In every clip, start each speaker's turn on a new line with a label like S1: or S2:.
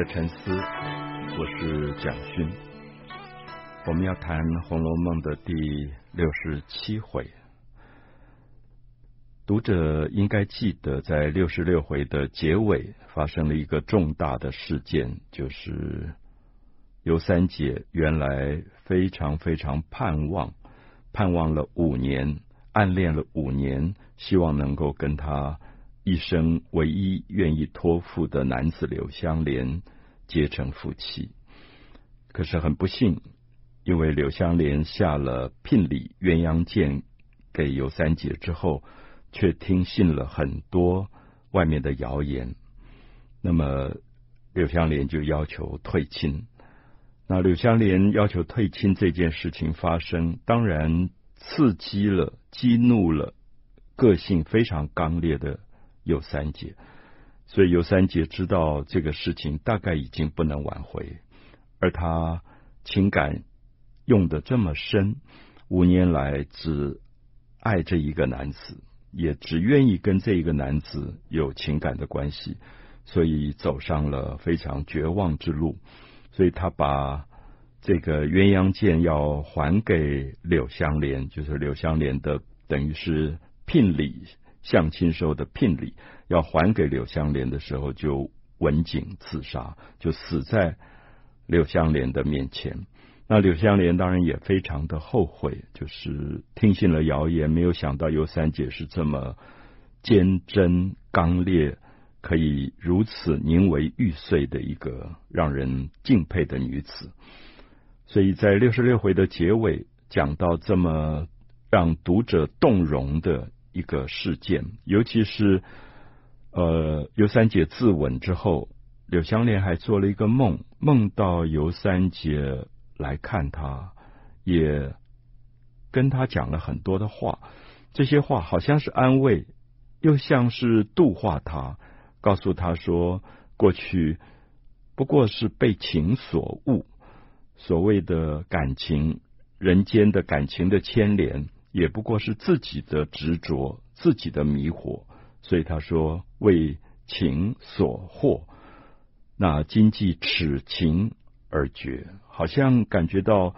S1: 的沉思，我是蒋勋。我们要谈《红楼梦》的第六十七回。读者应该记得，在六十六回的结尾发生了一个重大的事件，就是尤三姐原来非常非常盼望，盼望了五年，暗恋了五年，希望能够跟他。一生唯一愿意托付的男子柳湘莲结成夫妻，可是很不幸，因为柳湘莲下了聘礼鸳鸯剑给尤三姐之后，却听信了很多外面的谣言。那么柳湘莲就要求退亲。那柳湘莲要求退亲这件事情发生，当然刺激了、激怒了个性非常刚烈的。尤三姐，所以尤三姐知道这个事情大概已经不能挽回，而她情感用得这么深，五年来只爱这一个男子，也只愿意跟这一个男子有情感的关系，所以走上了非常绝望之路。所以她把这个鸳鸯剑要还给柳湘莲，就是柳湘莲的等于是聘礼。相亲时候的聘礼要还给柳湘莲的时候，就刎颈自杀，就死在柳湘莲的面前。那柳湘莲当然也非常的后悔，就是听信了谣言，没有想到尤三姐是这么坚贞刚烈，可以如此宁为玉碎的一个让人敬佩的女子。所以在六十六回的结尾，讲到这么让读者动容的。一个事件，尤其是呃，尤三姐自刎之后，柳湘莲还做了一个梦，梦到尤三姐来看她，也跟她讲了很多的话。这些话好像是安慰，又像是度化她，告诉她说，过去不过是被情所误，所谓的感情，人间的感情的牵连。也不过是自己的执着，自己的迷惑，所以他说为情所惑，那今既此情而绝，好像感觉到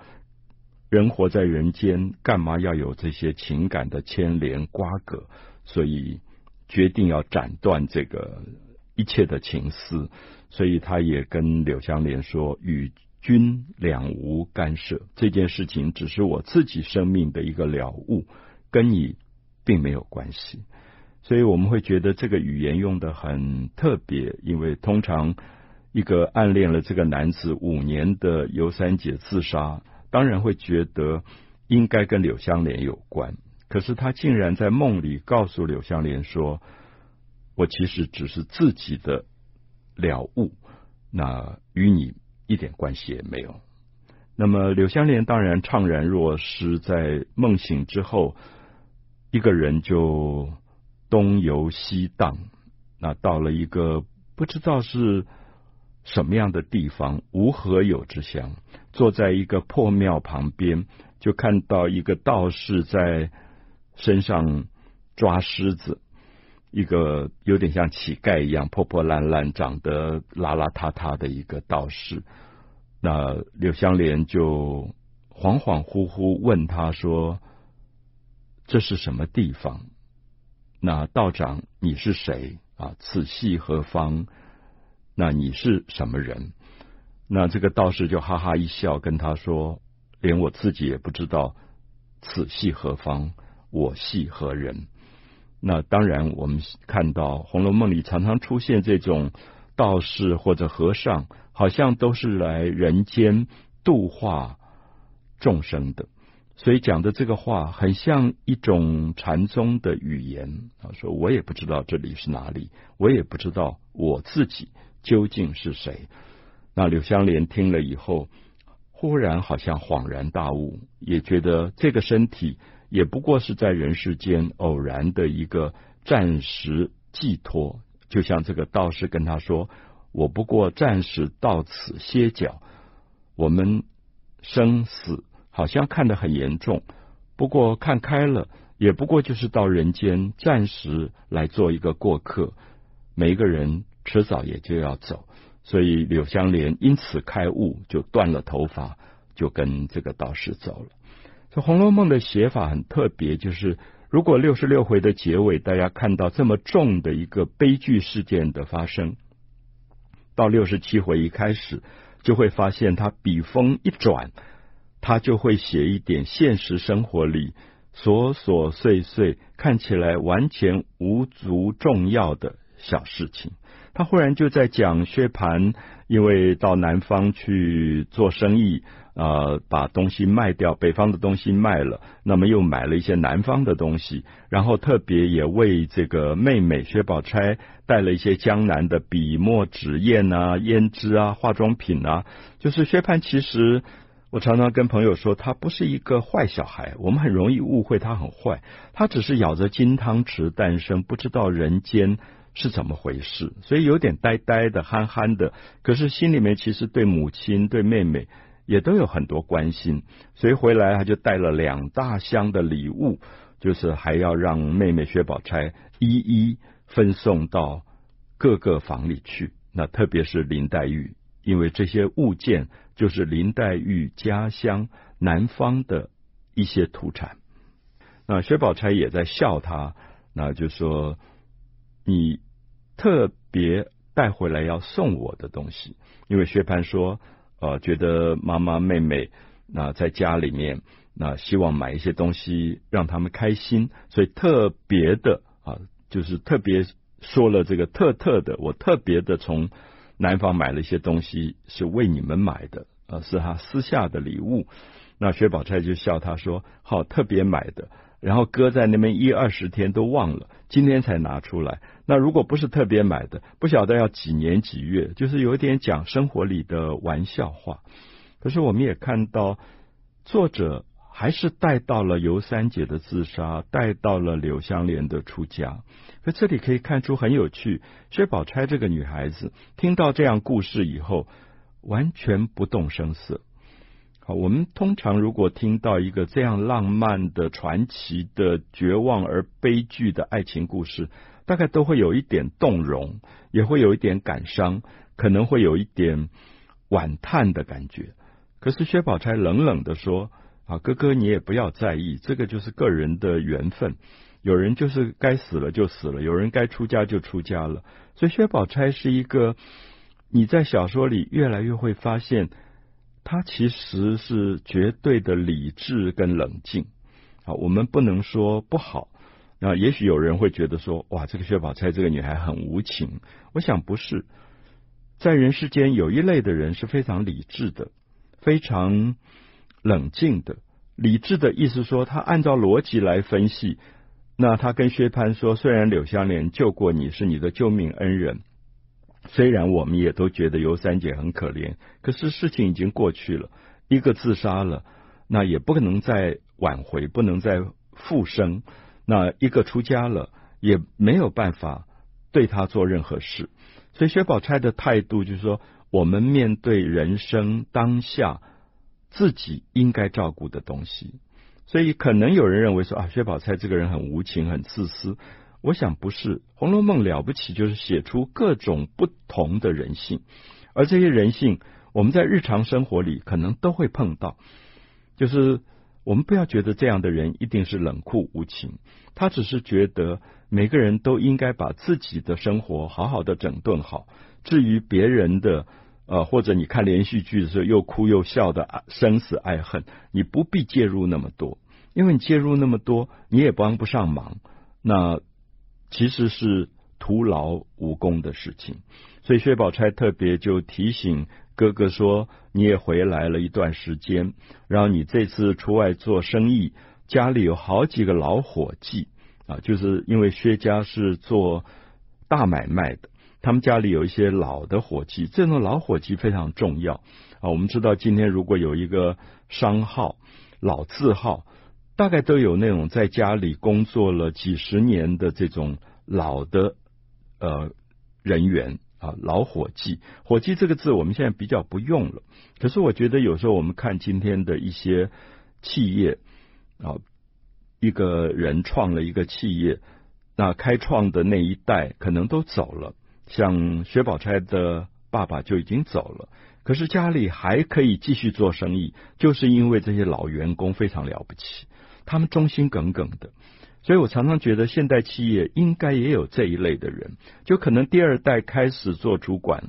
S1: 人活在人间，干嘛要有这些情感的牵连瓜葛？所以决定要斩断这个一切的情丝，所以他也跟柳湘莲说与。君两无干涉，这件事情只是我自己生命的一个了悟，跟你并没有关系。所以我们会觉得这个语言用得很特别，因为通常一个暗恋了这个男子五年的尤三姐自杀，当然会觉得应该跟柳湘莲有关。可是他竟然在梦里告诉柳湘莲说：“我其实只是自己的了悟，那与你。”一点关系也没有。那么柳湘莲当然怅然若失，在梦醒之后，一个人就东游西荡。那到了一个不知道是什么样的地方，无何有之乡，坐在一个破庙旁边，就看到一个道士在身上抓虱子。一个有点像乞丐一样破破烂烂、长得邋邋遢遢的一个道士，那柳湘莲就恍恍惚惚问他说：“这是什么地方？那道长你是谁啊？此系何方？那你是什么人？”那这个道士就哈哈一笑，跟他说：“连我自己也不知道此系何方，我系何人。”那当然，我们看到《红楼梦》里常常出现这种道士或者和尚，好像都是来人间度化众生的。所以讲的这个话，很像一种禅宗的语言。他说：“我也不知道这里是哪里，我也不知道我自己究竟是谁。”那柳湘莲听了以后，忽然好像恍然大悟，也觉得这个身体。也不过是在人世间偶然的一个暂时寄托，就像这个道士跟他说：“我不过暂时到此歇脚。我们生死好像看得很严重，不过看开了，也不过就是到人间暂时来做一个过客。每一个人迟早也就要走，所以柳湘莲因此开悟，就断了头发，就跟这个道士走了。这《红楼梦》的写法很特别，就是如果六十六回的结尾，大家看到这么重的一个悲剧事件的发生，到六十七回一开始，就会发现他笔锋一转，他就会写一点现实生活里琐琐碎碎，看起来完全无足重要的小事情。他忽然就在讲薛蟠，因为到南方去做生意，呃，把东西卖掉，北方的东西卖了，那么又买了一些南方的东西，然后特别也为这个妹妹薛宝钗带了一些江南的笔墨纸砚啊、胭脂啊、化妆品啊。就是薛蟠，其实我常常跟朋友说，他不是一个坏小孩，我们很容易误会他很坏，他只是咬着金汤匙诞生，不知道人间。是怎么回事？所以有点呆呆的、憨憨的，可是心里面其实对母亲、对妹妹也都有很多关心。所以回来他就带了两大箱的礼物，就是还要让妹妹薛宝钗一一分送到各个房里去。那特别是林黛玉，因为这些物件就是林黛玉家乡南方的一些土产。那薛宝钗也在笑他，那就说。你特别带回来要送我的东西，因为薛蟠说，呃，觉得妈妈妹妹那、在家里面，那、希望买一些东西让他们开心，所以特别的啊、就是特别说了这个特特的，我特别的从南方买了一些东西，是为你们买的，呃，是他私下的礼物。那薛宝钗就笑他说，好，特别买的。然后搁在那边一二十天都忘了，今天才拿出来。那如果不是特别买的，不晓得要几年几月，就是有点讲生活里的玩笑话。可是我们也看到，作者还是带到了尤三姐的自杀，带到了柳湘莲的出家。可这里可以看出很有趣，薛宝钗这个女孩子听到这样故事以后，完全不动声色。好，我们通常如果听到一个这样浪漫的、传奇的、绝望而悲剧的爱情故事，大概都会有一点动容，也会有一点感伤，可能会有一点惋叹的感觉。可是薛宝钗冷冷地说：“啊，哥哥，你也不要在意，这个就是个人的缘分。有人就是该死了就死了，有人该出家就出家了。所以薛宝钗是一个，你在小说里越来越会发现。”他其实是绝对的理智跟冷静啊，我们不能说不好。那也许有人会觉得说，哇，这个薛宝钗这个女孩很无情。我想不是，在人世间有一类的人是非常理智的，非常冷静的。理智的意思说，他按照逻辑来分析。那他跟薛蟠说，虽然柳湘莲救过你，是你的救命恩人。虽然我们也都觉得尤三姐很可怜，可是事情已经过去了，一个自杀了，那也不可能再挽回，不能再复生。那一个出家了，也没有办法对他做任何事。所以薛宝钗的态度就是说，我们面对人生当下自己应该照顾的东西。所以可能有人认为说啊，薛宝钗这个人很无情，很自私。我想不是，《红楼梦》了不起，就是写出各种不同的人性，而这些人性，我们在日常生活里可能都会碰到。就是我们不要觉得这样的人一定是冷酷无情，他只是觉得每个人都应该把自己的生活好好的整顿好。至于别人的，呃，或者你看连续剧的时候又哭又笑的生死爱恨，你不必介入那么多，因为你介入那么多，你也帮不上忙。那。其实是徒劳无功的事情，所以薛宝钗特别就提醒哥哥说：“你也回来了一段时间，然后你这次出外做生意，家里有好几个老伙计啊，就是因为薛家是做大买卖的，他们家里有一些老的伙计，这种老伙计非常重要啊。我们知道今天如果有一个商号、老字号。”大概都有那种在家里工作了几十年的这种老的呃人员啊，老伙计。伙计这个字我们现在比较不用了，可是我觉得有时候我们看今天的一些企业啊，一个人创了一个企业，那开创的那一代可能都走了，像薛宝钗的爸爸就已经走了，可是家里还可以继续做生意，就是因为这些老员工非常了不起，他们忠心耿耿的。所以我常常觉得，现代企业应该也有这一类的人，就可能第二代开始做主管、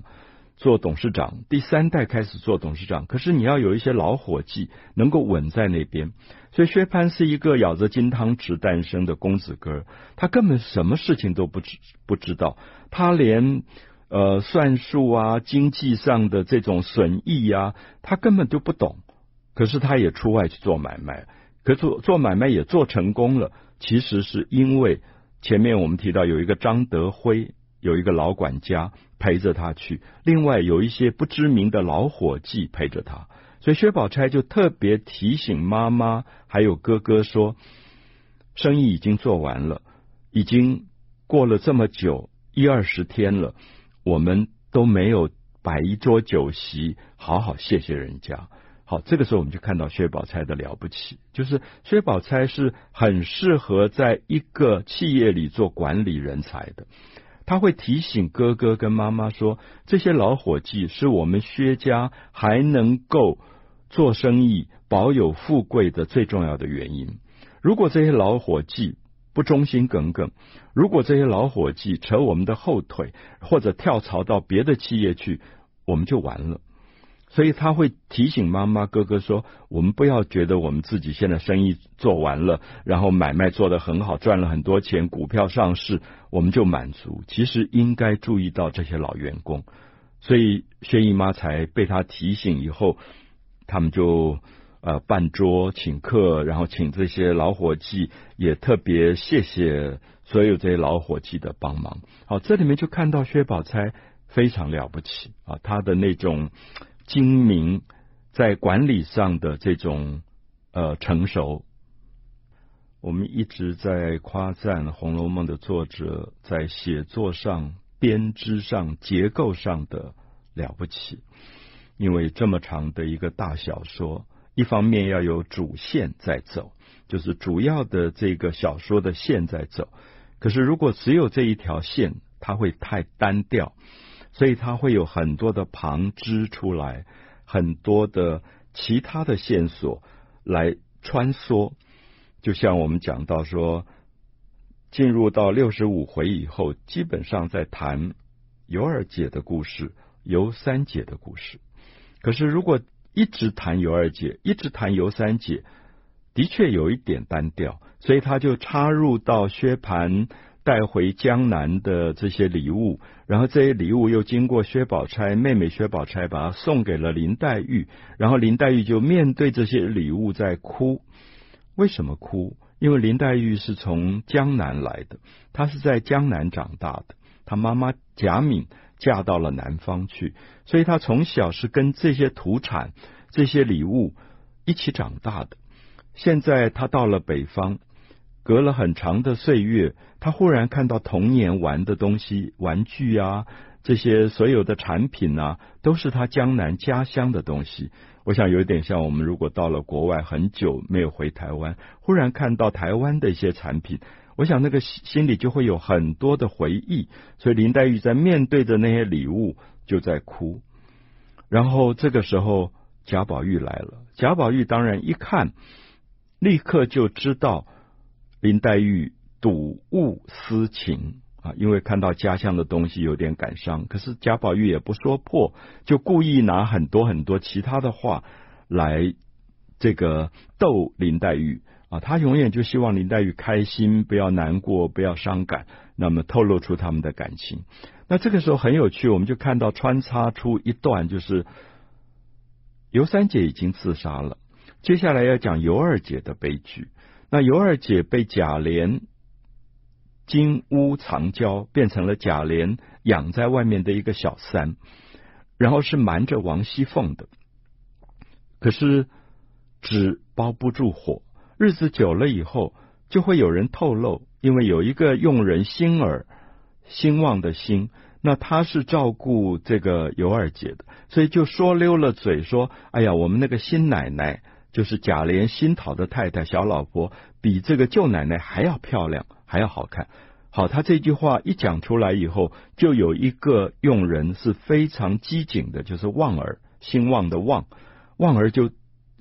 S1: 做董事长，第三代开始做董事长。可是你要有一些老伙计能够稳在那边。所以薛蟠是一个咬着金汤匙诞生的公子哥，他根本什么事情都不知不知道，他连呃算术啊、经济上的这种损益啊，他根本就不懂。可是他也出外去做买卖，可做做买卖也做成功了。其实是因为前面我们提到有一个张德辉，有一个老管家陪着他去，另外有一些不知名的老伙计陪着他，所以薛宝钗就特别提醒妈妈还有哥哥说，生意已经做完了，已经过了这么久一二十天了，我们都没有摆一桌酒席，好好谢谢人家。好，这个时候我们就看到薛宝钗的了不起，就是薛宝钗是很适合在一个企业里做管理人才的。他会提醒哥哥跟妈妈说，这些老伙计是我们薛家还能够做生意、保有富贵的最重要的原因。如果这些老伙计不忠心耿耿，如果这些老伙计扯我们的后腿，或者跳槽到别的企业去，我们就完了。所以他会提醒妈妈、哥哥说：“我们不要觉得我们自己现在生意做完了，然后买卖做得很好，赚了很多钱，股票上市，我们就满足。其实应该注意到这些老员工。所以薛姨妈才被他提醒以后，他们就呃办桌请客，然后请这些老伙计，也特别谢谢所有这些老伙计的帮忙。好，这里面就看到薛宝钗非常了不起啊，她的那种。”精明在管理上的这种呃成熟，我们一直在夸赞《红楼梦》的作者在写作上、编织上、结构上的了不起。因为这么长的一个大小说，一方面要有主线在走，就是主要的这个小说的线在走。可是如果只有这一条线，它会太单调。所以它会有很多的旁支出来，很多的其他的线索来穿梭。就像我们讲到说，进入到六十五回以后，基本上在谈尤二姐的故事、尤三姐的故事。可是如果一直谈尤二姐，一直谈尤三姐，的确有一点单调，所以他就插入到薛蟠。带回江南的这些礼物，然后这些礼物又经过薛宝钗妹妹薛宝钗把它送给了林黛玉，然后林黛玉就面对这些礼物在哭。为什么哭？因为林黛玉是从江南来的，她是在江南长大的，她妈妈贾敏嫁到了南方去，所以她从小是跟这些土产、这些礼物一起长大的。现在她到了北方。隔了很长的岁月，他忽然看到童年玩的东西，玩具啊，这些所有的产品啊，都是他江南家乡的东西。我想有点像我们如果到了国外很久没有回台湾，忽然看到台湾的一些产品，我想那个心里就会有很多的回忆。所以林黛玉在面对着那些礼物就在哭。然后这个时候贾宝玉来了，贾宝玉当然一看，立刻就知道。林黛玉睹物思情啊，因为看到家乡的东西有点感伤，可是贾宝玉也不说破，就故意拿很多很多其他的话来这个逗林黛玉啊，他永远就希望林黛玉开心，不要难过，不要伤感，那么透露出他们的感情。那这个时候很有趣，我们就看到穿插出一段，就是尤三姐已经自杀了，接下来要讲尤二姐的悲剧。那尤二姐被贾琏金屋藏娇，变成了贾琏养在外面的一个小三，然后是瞒着王熙凤的。可是纸包不住火，日子久了以后，就会有人透露，因为有一个佣人兴儿，兴旺的兴，那他是照顾这个尤二姐的，所以就说溜了嘴说：“哎呀，我们那个新奶奶。”就是贾琏新讨的太太，小老婆比这个舅奶奶还要漂亮，还要好看。好，他这句话一讲出来以后，就有一个佣人是非常机警的，就是旺儿，兴旺的旺，旺儿就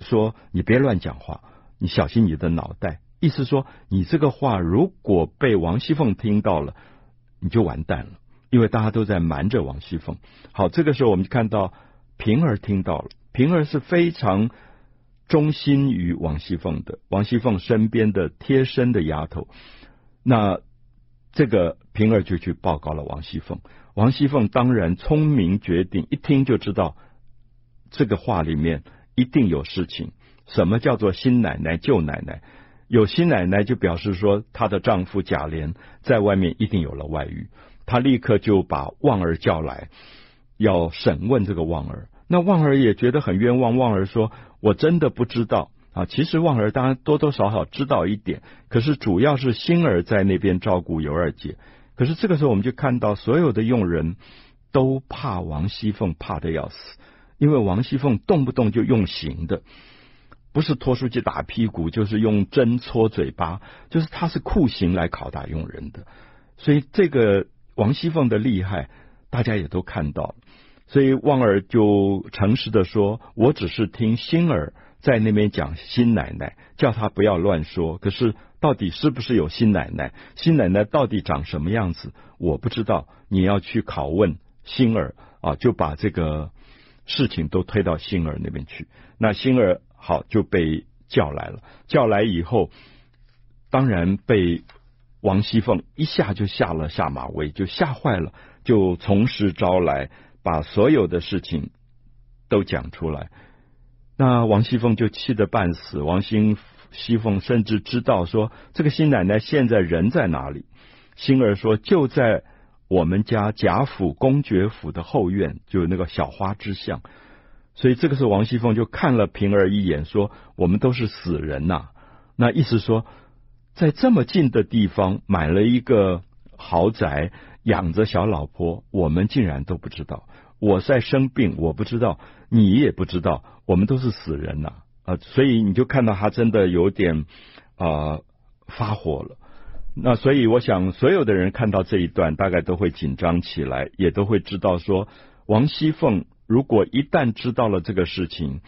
S1: 说：“你别乱讲话，你小心你的脑袋。”意思说，你这个话如果被王熙凤听到了，你就完蛋了，因为大家都在瞒着王熙凤。好，这个时候我们就看到平儿听到了，平儿是非常忠心于王熙凤的，王熙凤身边的贴身的丫头，那。这个平儿就去报告了王熙凤，王熙凤当然聪明绝顶，一听就知道这个话里面一定有事情。什么叫做新奶奶旧奶奶？有新奶奶就表示说她的丈夫贾琏在外面一定有了外遇，她立刻就把旺儿叫来，要审问这个旺儿。那旺儿也觉得很冤枉，旺儿说：“我真的不知道。”啊，其实旺儿当然多多少少知道一点，可是主要是星儿在那边照顾尤二姐。可是这个时候，我们就看到所有的佣人都怕王熙凤，怕得要死，因为王熙凤动不动就用刑的，不是拖出去打屁股，就是用针戳嘴巴，就是他是酷刑来拷打佣人的。所以这个王熙凤的厉害，大家也都看到了。所以旺儿就诚实的说：“我只是听星儿。”在那边讲新奶奶，叫他不要乱说。可是到底是不是有新奶奶？新奶奶到底长什么样子？我不知道。你要去拷问星儿啊，就把这个事情都推到星儿那边去。那星儿好就被叫来了，叫来以后，当然被王熙凤一下就下了下马威，就吓坏了，就从实招来，把所有的事情都讲出来。那王熙凤就气得半死，王熙熙凤甚至知道说这个新奶奶现在人在哪里。星儿说就在我们家贾府公爵府的后院，就那个小花之巷。所以这个时候王熙凤就看了平儿一眼，说我们都是死人呐、那意思说在这么近的地方买了一个豪宅，养着小老婆，我们竟然都不知道。我在生病，我不知道，你也不知道，我们都是死人呐啊，所以你就看到他真的有点啊、发火了。那所以我想，所有的人看到这一段，大概都会紧张起来，也都会知道说，王熙凤如果一旦知道了这个事情，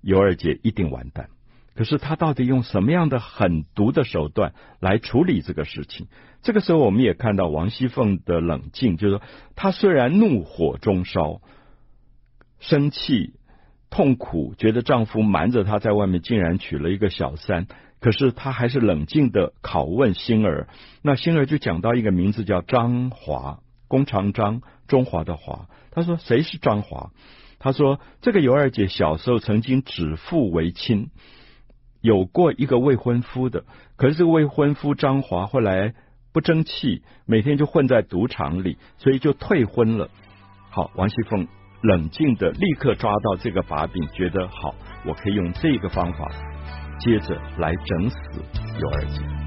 S1: 尤二姐一定完蛋。可是他到底用什么样的狠毒的手段来处理这个事情？这个时候，我们也看到王熙凤的冷静，就是说，她虽然怒火中烧、生气、痛苦，觉得丈夫瞒着她在外面竟然娶了一个小三，可是她还是冷静的拷问星儿。那星儿就讲到一个名字叫张华，弓长张，中华的华。他说：“谁是张华？”他说：“这个尤二姐小时候曾经指腹为亲。”有过一个未婚夫的，可是这个未婚夫张华后来不争气，每天就混在赌场里，所以就退婚了。好，王熙凤冷静的立刻抓到这个把柄，觉得好，我可以用这个方法，接着来整死尤二姐。